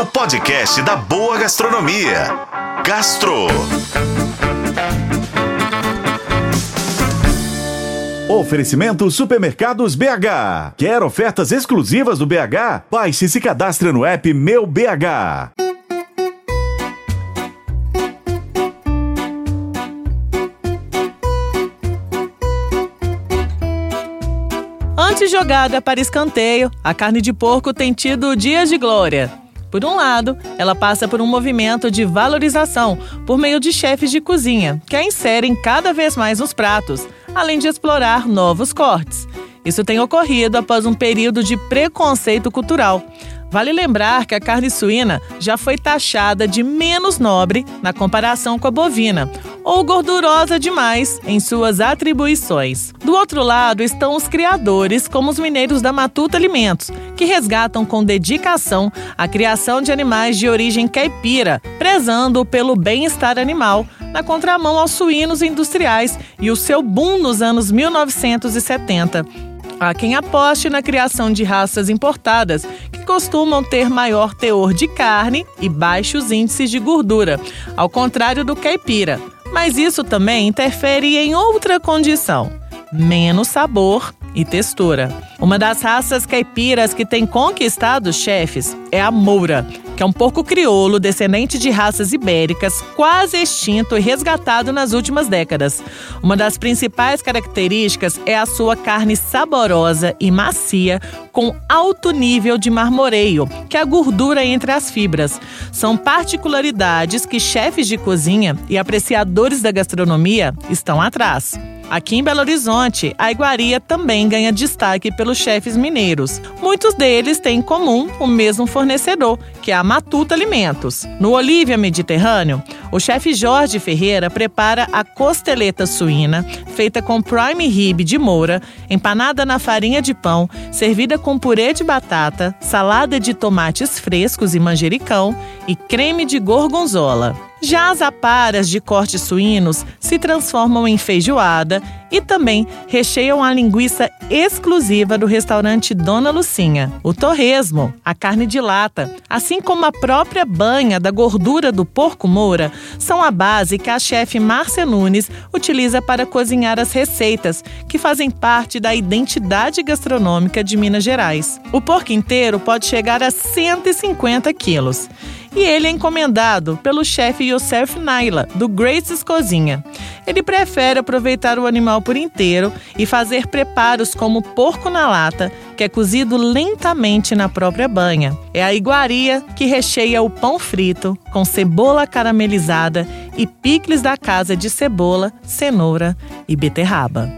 o podcast da boa gastronomia. Gastro. Oferecimento Supermercados BH. Quer ofertas exclusivas do BH? Baixe e se cadastre no app Meu BH. Antes jogada para escanteio, a carne de porco tem tido dias de glória. Por um lado, ela passa por um movimento de valorização por meio de chefes de cozinha, que a inserem cada vez mais nos pratos, além de explorar novos cortes. Isso tem ocorrido após um período de preconceito cultural. Vale lembrar que a carne suína já foi taxada de menos nobre na comparação com a bovina, ou gordurosa demais em suas atribuições. Do outro lado estão os criadores, como os mineiros da Matuta Alimentos, que resgatam com dedicação a criação de animais de origem caipira, prezando pelo bem-estar animal, na contramão aos suínos industriais e o seu boom nos anos 1970. Há quem aposte na criação de raças importadas, que costumam ter maior teor de carne e baixos índices de gordura, ao contrário do caipira. Mas isso também interfere em outra condição: menos sabor e textura. Uma das raças caipiras que tem conquistado chefes é a moura, que é um porco crioulo descendente de raças ibéricas, quase extinto e resgatado nas últimas décadas. Uma das principais características é a sua carne saborosa e macia, com alto nível de marmoreio, que é a gordura entre as fibras. São particularidades que chefes de cozinha e apreciadores da gastronomia estão atrás. Aqui em Belo Horizonte, a iguaria também ganha destaque pelos chefes mineiros. Muitos deles têm em comum o mesmo fornecedor, que é a Matuta Alimentos. No Olívia Mediterrâneo, o chefe Jorge Ferreira prepara a costeleta suína, feita com prime rib de moura, empanada na farinha de pão, servida com purê de batata, salada de tomates frescos e manjericão e creme de gorgonzola. Já as aparas de cortes suínos se transformam em feijoada e também recheiam a linguiça exclusiva do restaurante Dona Lucinha, o torresmo, a carne de lata, assim como a própria banha da gordura do porco moura, são a base que a chefe Márcia Nunes utiliza para cozinhar as receitas que fazem parte da identidade gastronômica de Minas Gerais. O porco inteiro pode chegar a 150 quilos e ele é encomendado pelo chefe Youssef Naila, do Grace's Cozinha. Ele prefere aproveitar o animal por inteiro e fazer preparos como porco na lata, que é cozido lentamente na própria banha. É a iguaria que recheia o pão frito com cebola caramelizada e picles da casa de cebola, cenoura e beterraba.